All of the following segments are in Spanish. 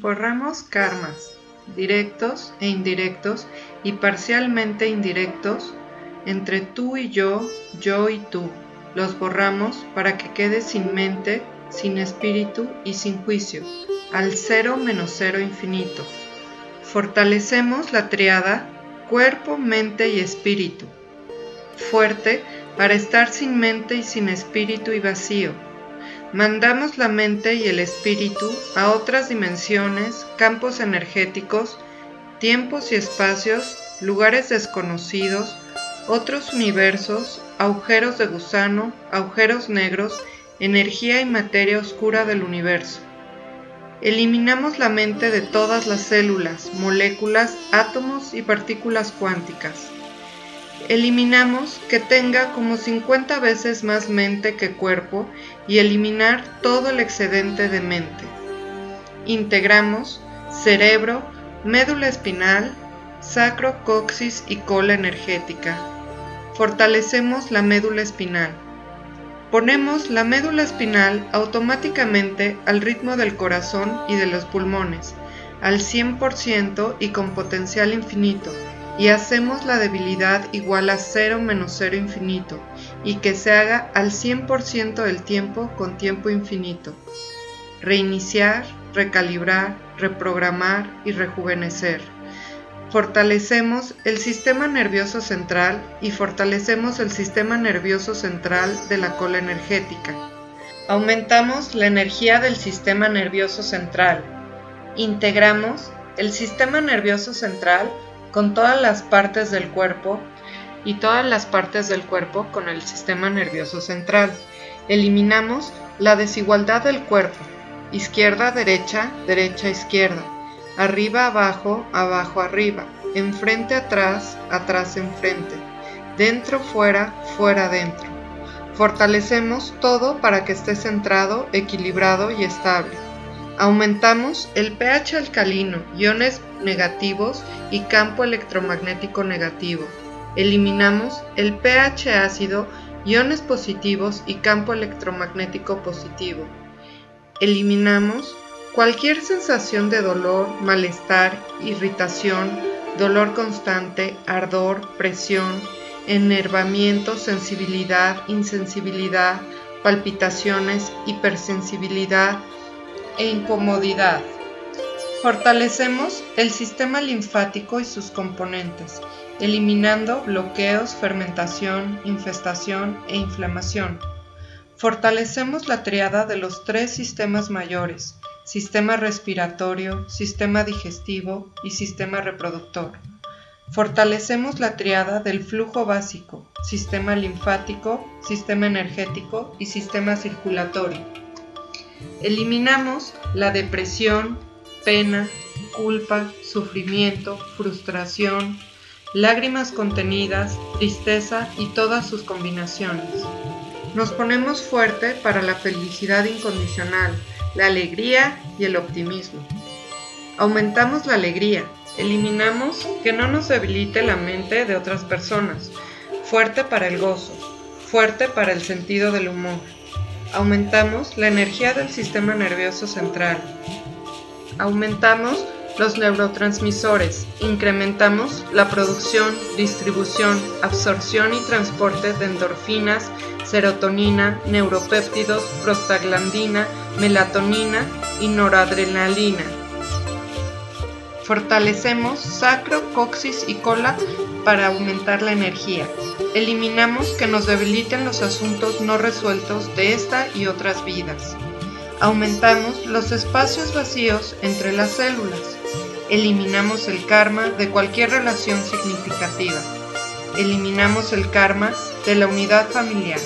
Borramos karmas, directos e indirectos y parcialmente indirectos, entre tú y yo, yo y tú. Los borramos para que quede sin mente, sin espíritu y sin juicio, al cero menos cero infinito. Fortalecemos la triada cuerpo, mente y espíritu. Fuerte para estar sin mente y sin espíritu y vacío mandamos la mente y el espíritu a otras dimensiones, campos energéticos, tiempos y espacios, lugares desconocidos, otros universos, agujeros de gusano, agujeros negros, energía y materia oscura del universo. Eliminamos la mente de todas las células, moléculas, átomos y partículas cuánticas. Eliminamos que tenga como 50 veces más mente que cuerpo y eliminar todo el excedente de mente. Integramos cerebro, médula espinal, sacro, coxis y cola energética. Fortalecemos la médula espinal. Ponemos la médula espinal automáticamente al ritmo del corazón y de los pulmones, al 100% y con potencial infinito y hacemos la debilidad igual a 0 menos 0 infinito y que se haga al 100% del tiempo con tiempo infinito. Reiniciar, recalibrar, reprogramar y rejuvenecer. Fortalecemos el sistema nervioso central y fortalecemos el sistema nervioso central de la cola energética. Aumentamos la energía del sistema nervioso central. Integramos el sistema nervioso central con todas las partes del cuerpo y todas las partes del cuerpo con el sistema nervioso central. Eliminamos la desigualdad del cuerpo, izquierda, derecha, derecha, izquierda, arriba, abajo, abajo, arriba, enfrente, atrás, atrás, enfrente, dentro, fuera, fuera, dentro. Fortalecemos todo para que esté centrado, equilibrado y estable. Aumentamos el pH alcalino, iones negativos y campo electromagnético negativo. Eliminamos el pH ácido, iones positivos y campo electromagnético positivo. Eliminamos cualquier sensación de dolor, malestar, irritación, dolor constante, ardor, presión, enervamiento, sensibilidad, insensibilidad, palpitaciones, hipersensibilidad, e incomodidad. Fortalecemos el sistema linfático y sus componentes, eliminando bloqueos, fermentación, infestación e inflamación. Fortalecemos la triada de los tres sistemas mayores, sistema respiratorio, sistema digestivo y sistema reproductor. Fortalecemos la triada del flujo básico, sistema linfático, sistema energético y sistema circulatorio. Eliminamos la depresión, pena, culpa, sufrimiento, frustración, lágrimas contenidas, tristeza y todas sus combinaciones. Nos ponemos fuerte para la felicidad incondicional, la alegría y el optimismo. Aumentamos la alegría, eliminamos que no nos debilite la mente de otras personas, fuerte para el gozo, fuerte para el sentido del humor aumentamos la energía del sistema nervioso central. Aumentamos los neurotransmisores, incrementamos la producción, distribución, absorción y transporte de endorfinas, serotonina, neuropéptidos, prostaglandina, melatonina y noradrenalina. Fortalecemos sacro, coxis y cola para aumentar la energía. Eliminamos que nos debiliten los asuntos no resueltos de esta y otras vidas. Aumentamos los espacios vacíos entre las células. Eliminamos el karma de cualquier relación significativa. Eliminamos el karma de la unidad familiar.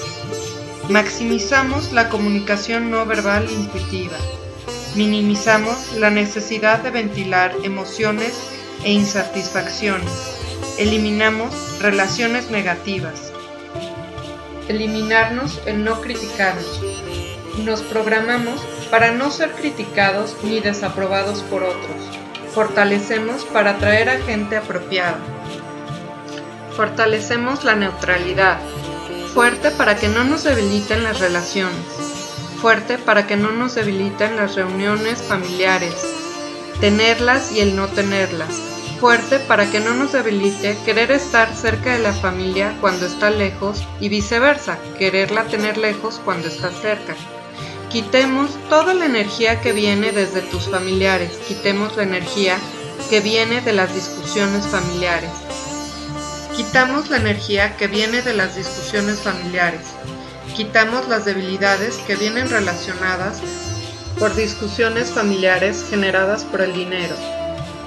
Maximizamos la comunicación no verbal intuitiva. Minimizamos la necesidad de ventilar emociones e insatisfacciones Eliminamos relaciones negativas. Eliminarnos el no criticarnos. Nos programamos para no ser criticados ni desaprobados por otros. Fortalecemos para atraer a gente apropiada. Fortalecemos la neutralidad. Fuerte para que no nos debiliten las relaciones. Fuerte para que no nos debiliten las reuniones familiares. tenerlas y el no tenerlas. Fuerte para que no nos debilite querer estar cerca de la familia cuando está lejos y viceversa, quererla tener lejos cuando está cerca. Quitemos toda la energía que viene desde tus familiares, quitemos la energía que viene de las discusiones familiares. Quitamos la energía que viene de las discusiones familiares. Quitamos las debilidades que vienen relacionadas por discusiones familiares generadas por el dinero.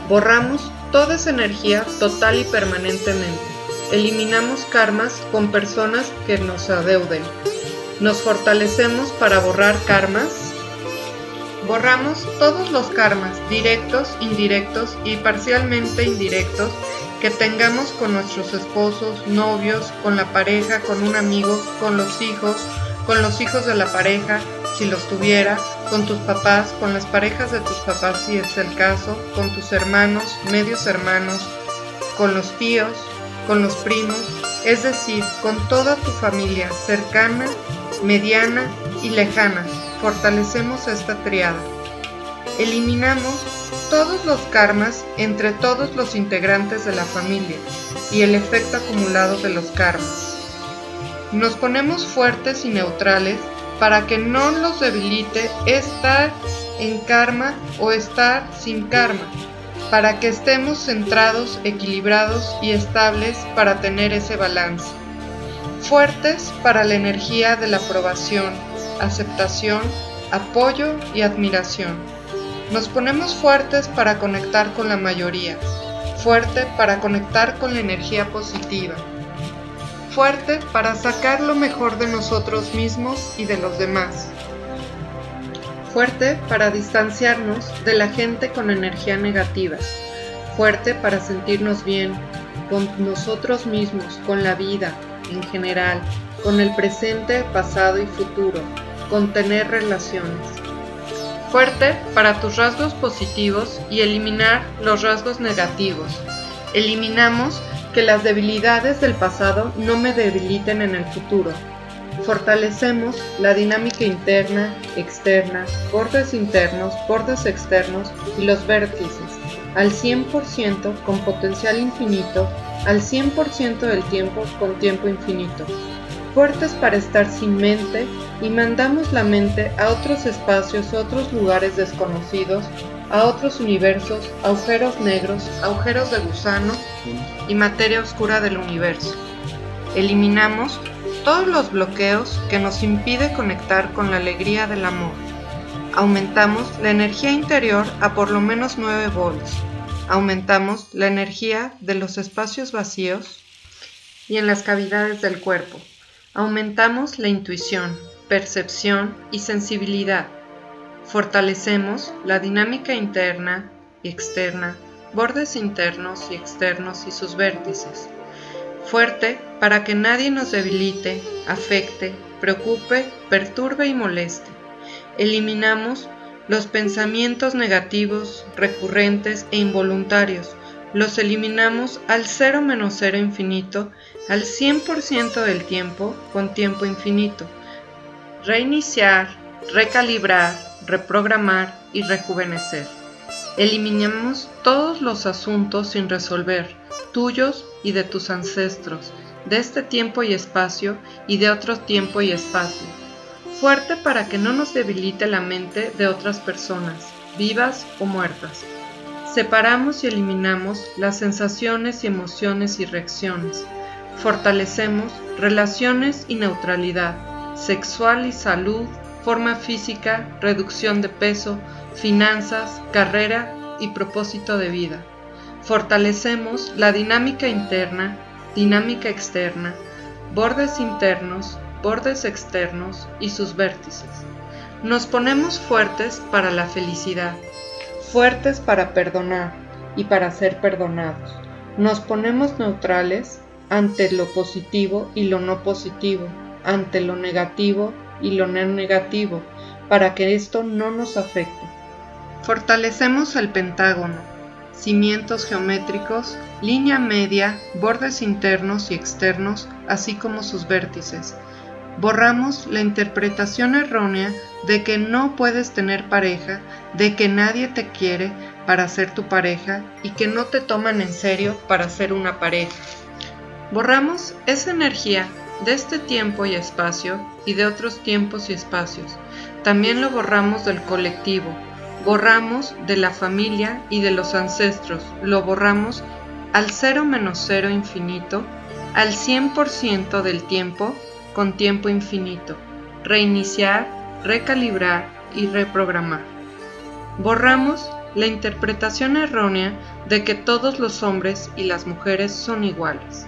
Borramos toda esa energía total y permanentemente. Eliminamos karmas con personas que nos adeuden. Nos fortalecemos para borrar karmas. Borramos todos los karmas, directos, indirectos y parcialmente indirectos, que tengamos con nuestros esposos, novios, con la pareja, con un amigo, con los hijos, con los hijos de la pareja, si los tuviera, con tus papás, con las parejas de tus papás si es el caso, con tus hermanos, medios hermanos, con los tíos, con los primos, es decir, con toda tu familia cercana, mediana y lejana. Fortalecemos esta triada. Eliminamos todos los karmas entre todos los integrantes de la familia y el efecto acumulado de los karmas. Nos ponemos fuertes y neutrales para que no los debilite estar en karma o estar sin karma, para que estemos centrados, equilibrados y estables para tener ese balance. Fuertes para la energía de la aprobación, aceptación, apoyo y admiración. Nos ponemos fuertes para conectar con la mayoría, fuerte para conectar con la energía positiva fuerte para sacar lo mejor de nosotros mismos y de los demás. Fuerte para distanciarnos de la gente con energía negativa. Fuerte para sentirnos bien con nosotros mismos, con la vida en general, con el presente, pasado y futuro, con tener relaciones. Fuerte para tus rasgos positivos y eliminar los rasgos negativos. Eliminamos que las debilidades del pasado no me debiliten en el futuro. Fortalecemos la dinámica interna, externa, bordes internos, bordes externos y los vértices al 100% con potencial infinito, al 100% del tiempo con tiempo infinito. Fuertes para estar sin mente y mandamos la mente a otros espacios, otros lugares desconocidos a otros universos, agujeros negros, agujeros de gusano y materia oscura del universo. Eliminamos todos los bloqueos que nos impide conectar con la alegría del amor. Aumentamos la energía interior a por lo menos 9 volts. Aumentamos la energía de los espacios vacíos y en las cavidades del cuerpo. Aumentamos la intuición, percepción y sensibilidad Fortalecemos la dinámica interna y externa, bordes internos y externos y sus vértices. Fuerte para que nadie nos debilite, afecte, preocupe, perturbe y moleste. Eliminamos los pensamientos negativos, recurrentes e involuntarios. Los eliminamos al cero menos cero infinito, al 100% del tiempo con tiempo infinito. Reiniciar, recalibrar, reprogramar y rejuvenecer. Eliminemos todos los asuntos sin resolver, tuyos y de tus ancestros, de este tiempo y espacio y de otro tiempo y espacio. Fuerte para que no nos debilite la mente de otras personas, vivas o muertas. Separamos y eliminamos las sensaciones y emociones y reacciones. Fortalecemos relaciones y neutralidad, sexual y salud forma física, reducción de peso, finanzas, carrera y propósito de vida. Fortalecemos la dinámica interna, dinámica externa, bordes internos, bordes externos y sus vértices. Nos ponemos fuertes para la felicidad, fuertes para perdonar y para ser perdonados. Nos ponemos neutrales ante lo positivo y lo no positivo, ante lo negativo y lo negativo para que esto no nos afecte. Fortalecemos el pentágono, cimientos geométricos, línea media, bordes internos y externos, así como sus vértices. Borramos la interpretación errónea de que no puedes tener pareja, de que nadie te quiere, para ser tu pareja y que no te toman en serio para ser una pareja. Borramos esa energía de este tiempo y espacio y de otros tiempos y espacios. También lo borramos del colectivo, borramos de la familia y de los ancestros, lo borramos al cero menos cero infinito, al 100% del tiempo con tiempo infinito, reiniciar, recalibrar y reprogramar. Borramos la interpretación errónea de que todos los hombres y las mujeres son iguales.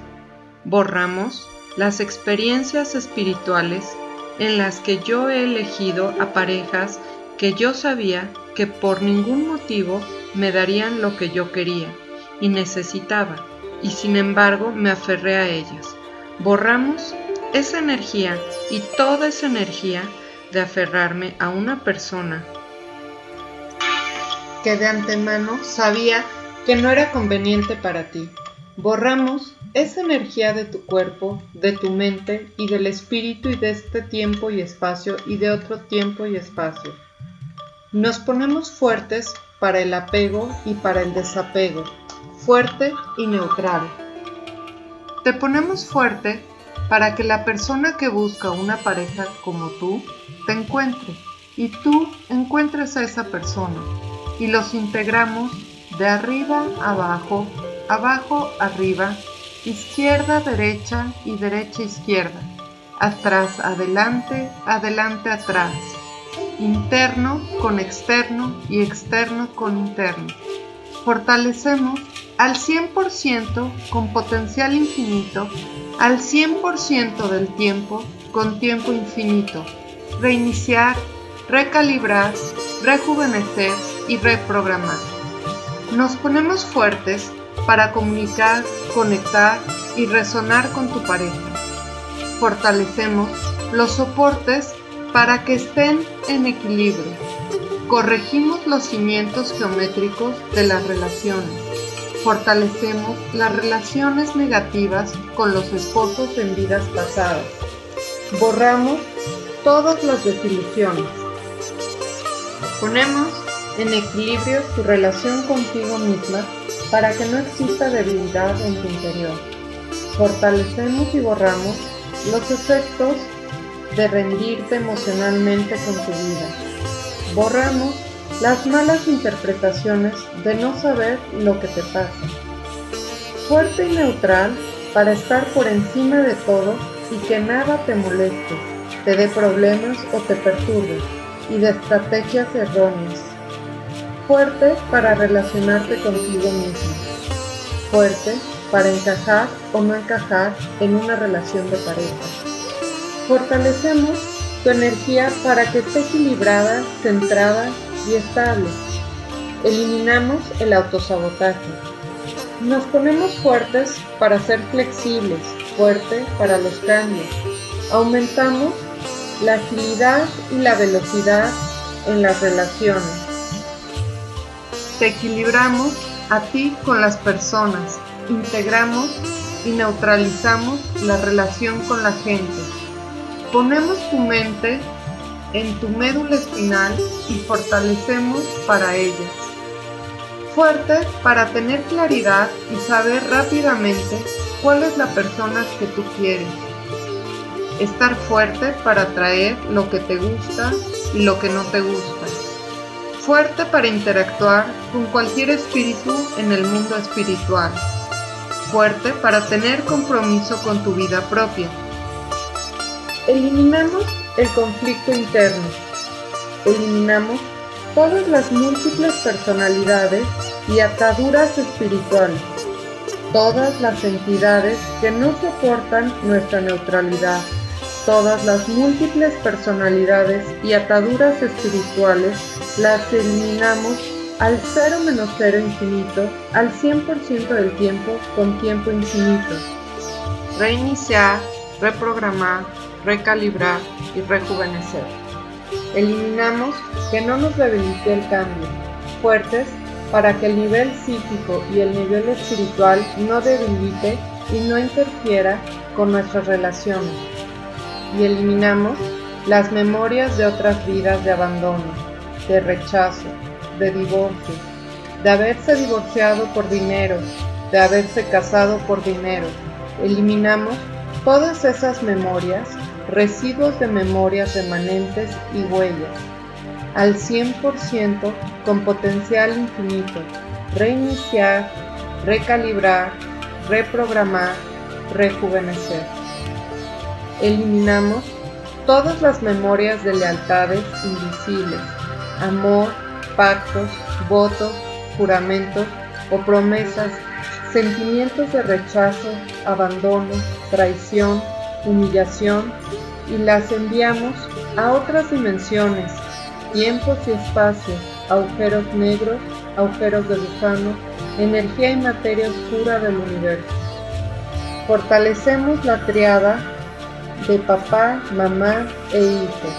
Borramos las experiencias espirituales en las que yo he elegido a parejas que yo sabía que por ningún motivo me darían lo que yo quería y necesitaba, y sin embargo me aferré a ellas. Borramos esa energía y toda esa energía de aferrarme a una persona que de antemano sabía que no era conveniente para ti. Borramos esa energía de tu cuerpo, de tu mente y del espíritu y de este tiempo y espacio y de otro tiempo y espacio. Nos ponemos fuertes para el apego y para el desapego, fuerte y neutral. Te ponemos fuerte para que la persona que busca una pareja como tú te encuentre y tú encuentres a esa persona y los integramos de arriba abajo, abajo arriba, izquierda derecha y derecha izquierda, atrás adelante, adelante atrás, interno con externo y externo con interno. Fortalecemos al 100% con potencial infinito, al 100% del tiempo con tiempo infinito. Reiniciar, recalibrar, rejuvenecer y reprogramar. Nos ponemos fuertes para comunicar, conectar y resonar con tu pareja. Fortalecemos los soportes para que estén en equilibrio. Corregimos los cimientos geométricos de las relaciones. Fortalecemos las relaciones negativas con los esposos en vidas pasadas. Borramos todas las desilusiones. Ponemos en equilibrio tu relación contigo misma para que no exista debilidad en tu interior. Fortalecemos y borramos los efectos de rendirte emocionalmente con tu vida. Borramos las malas interpretaciones de no saber lo que te pasa. Fuerte y neutral para estar por encima de todo y que nada te moleste, te dé problemas o te perturbe, y de estrategias erróneas Fuerte para relacionarte contigo mismo. Fuerte para encajar o no encajar en una relación de pareja. Fortalecemos tu energía para que esté equilibrada, centrada y estable. Eliminamos el autosabotaje. Nos ponemos fuertes para ser flexibles, fuerte para los cambios. Aumentamos la agilidad y la velocidad en las relaciones te equilibramos a ti con las personas, integramos y neutralizamos la relación con la gente. Ponemos tu mente en tu médula espinal y fortalecemos para ellas. Fuerte para tener claridad y saber rápidamente cuál es la persona que tú quieres. Estar fuerte para atraer lo que te gusta y lo que no te gusta fuerte para interactuar con cualquier espíritu en el mundo espiritual, fuerte para tener compromiso con tu vida propia. Eliminamos el conflicto interno, eliminamos todas las múltiples personalidades y ataduras espirituales, todas las entidades que no soportan nuestra neutralidad. Todas las múltiples personalidades y ataduras espirituales las eliminamos al cero menos cero infinito, al 100% del tiempo con tiempo infinito. Reiniciar, reprogramar, recalibrar y rejuvenecer. Eliminamos que no nos debilite el cambio, fuertes para que el nivel psíquico y el nivel espiritual no debilite y no interfiera con nuestras relaciones y eliminamos las memorias de otras vidas de abandono, de rechazo, de divorcio, de haberse divorciado por dinero, de haberse casado por dinero. Eliminamos todas esas memorias, residuos de memorias remanentes y huellas, al 100% con potencial infinito. Reiniciar, recalibrar, reprogramar, rejuvenecer. Eliminamos todas las memorias de lealtades invisibles, amor, pactos, votos, juramentos o promesas, sentimientos de rechazo, abandono, traición, humillación y las enviamos a otras dimensiones, tiempos y espacios, agujeros negros, agujeros de gusano, energía y materia oscura del universo. Fortalecemos la triada de papá, mamá e hijo.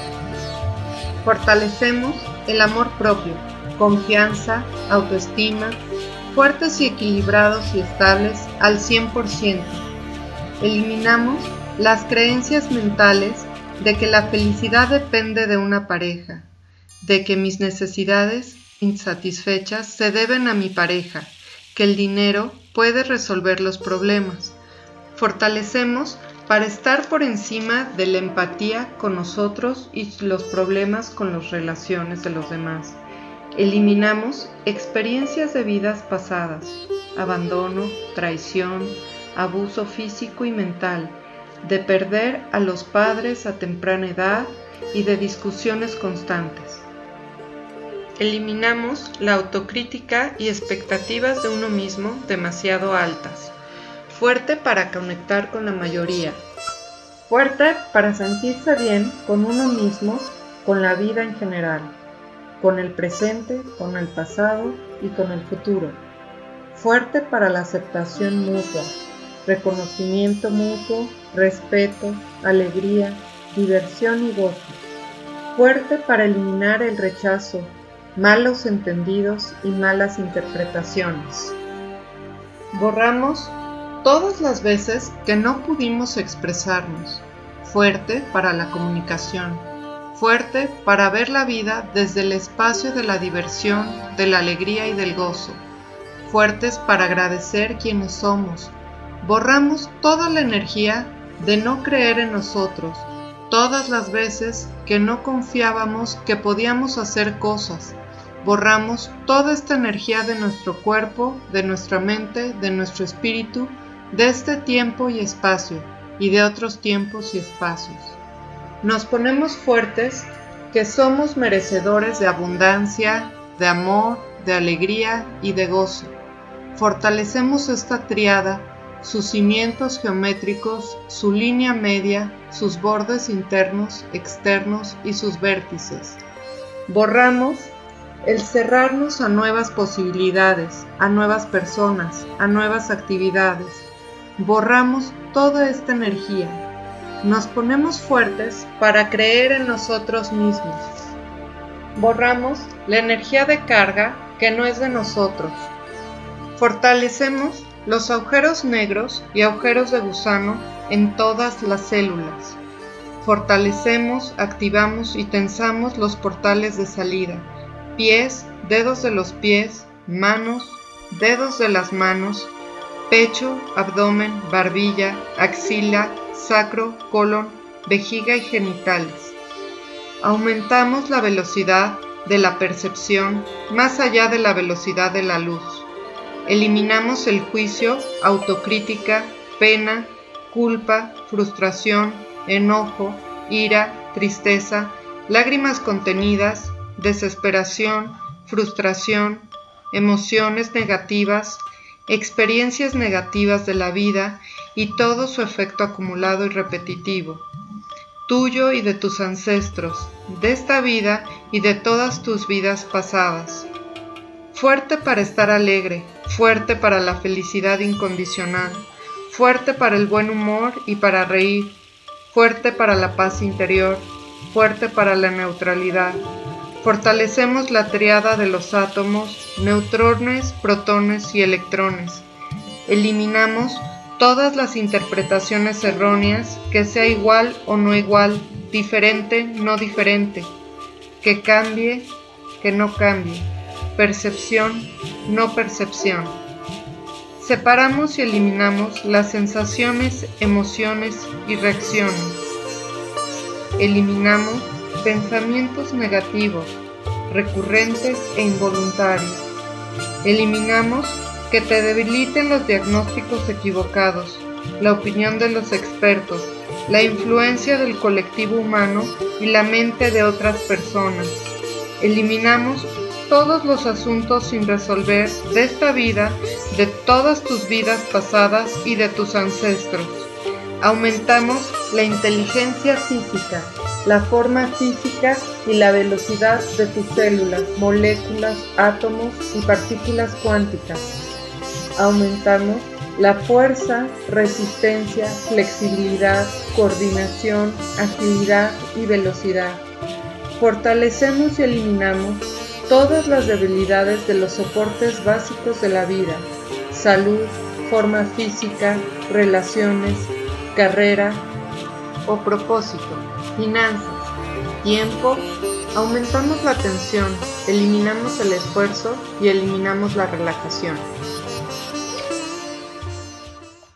Fortalecemos el amor propio, confianza, autoestima, fuertes y equilibrados y estables al 100%. Eliminamos las creencias mentales de que la felicidad depende de una pareja, de que mis necesidades insatisfechas se deben a mi pareja, que el dinero puede resolver los problemas. Fortalecemos para estar por encima de la empatía con nosotros y los problemas con las relaciones de los demás. Eliminamos experiencias de vidas pasadas, abandono, traición, abuso físico y mental, de perder a los padres a temprana edad y de discusiones constantes. Eliminamos la autocrítica y expectativas de uno mismo demasiado altas. Fuerte para conectar con la mayoría, fuerte para sentirse bien con uno mismo, con la vida en general, con el presente, con el pasado y con el futuro, fuerte para la aceptación mutua, reconocimiento mutuo, respeto, alegría, diversión y gozo, fuerte para eliminar el rechazo, malos entendidos y malas interpretaciones. Borramos todas las veces que no pudimos expresarnos, fuerte para la comunicación, fuerte para ver la vida desde el espacio de la diversión, de la alegría y del gozo, fuertes para agradecer quienes somos. Borramos toda la energía de no creer en nosotros, todas las veces que no confiábamos que podíamos hacer cosas. Borramos toda esta energía de nuestro cuerpo, de nuestra mente, de nuestro espíritu, de este tiempo y espacio y de otros tiempos y espacios. Nos ponemos fuertes que somos merecedores de abundancia, de amor, de alegría y de gozo. Fortalecemos esta triada, sus cimientos geométricos, su línea media, sus bordes internos, externos y sus vértices. Borramos el cerrarnos a nuevas posibilidades, a nuevas personas, a nuevas actividades, borramos toda esta energía. Nos ponemos fuertes para creer en nosotros mismos. Borramos la energía de carga que no es de nosotros. Fortalecemos los agujeros negros y agujeros de gusano en todas las células. Fortalecemos, activamos y tensamos los portales de salida, pies, dedos de los pies, manos, dedos de las manos, pecho, abdomen, barbilla, axila, sacro, colon, vejiga y genitales. Aumentamos la velocidad de la percepción más allá de la velocidad de la luz. Eliminamos el juicio, autocrítica, pena, culpa, frustración, enojo, ira, tristeza, lágrimas contenidas, desesperación, frustración, emociones negativas, experiencias negativas de la vida y todo su efecto acumulado y repetitivo, tuyo y de tus ancestros, de esta vida y de todas tus vidas pasadas. Fuerte para estar alegre, fuerte para la felicidad incondicional, fuerte para el buen humor y para reír, fuerte para la paz interior, fuerte para la neutralidad, Fortalecemos la triada de los átomos, neutrones, protones y electrones. Eliminamos todas las interpretaciones erróneas, que sea igual o no igual, diferente, no diferente, que cambie, que no cambie, percepción, no percepción. Separamos y eliminamos las sensaciones, emociones y reacciones. Eliminamos pensamientos negativos, recurrentes e involuntarios. Eliminamos que te debiliten los diagnósticos equivocados, la opinión de los expertos, la influencia del colectivo humano y la mente de otras personas. Eliminamos todos los asuntos sin resolver de esta vida, de todas tus vidas pasadas y de tus ancestros. Aumentamos la inteligencia física, la forma física y la velocidad de tus células, moléculas, átomos y partículas cuánticas. Aumentamos la fuerza, resistencia, flexibilidad, coordinación, agilidad y velocidad. Fortalecemos y eliminamos todas las debilidades de los soportes básicos de la vida, salud, forma física, relaciones, carrera o propósito, finanzas, tiempo, aumentamos la tensión, eliminamos el esfuerzo y eliminamos la relajación.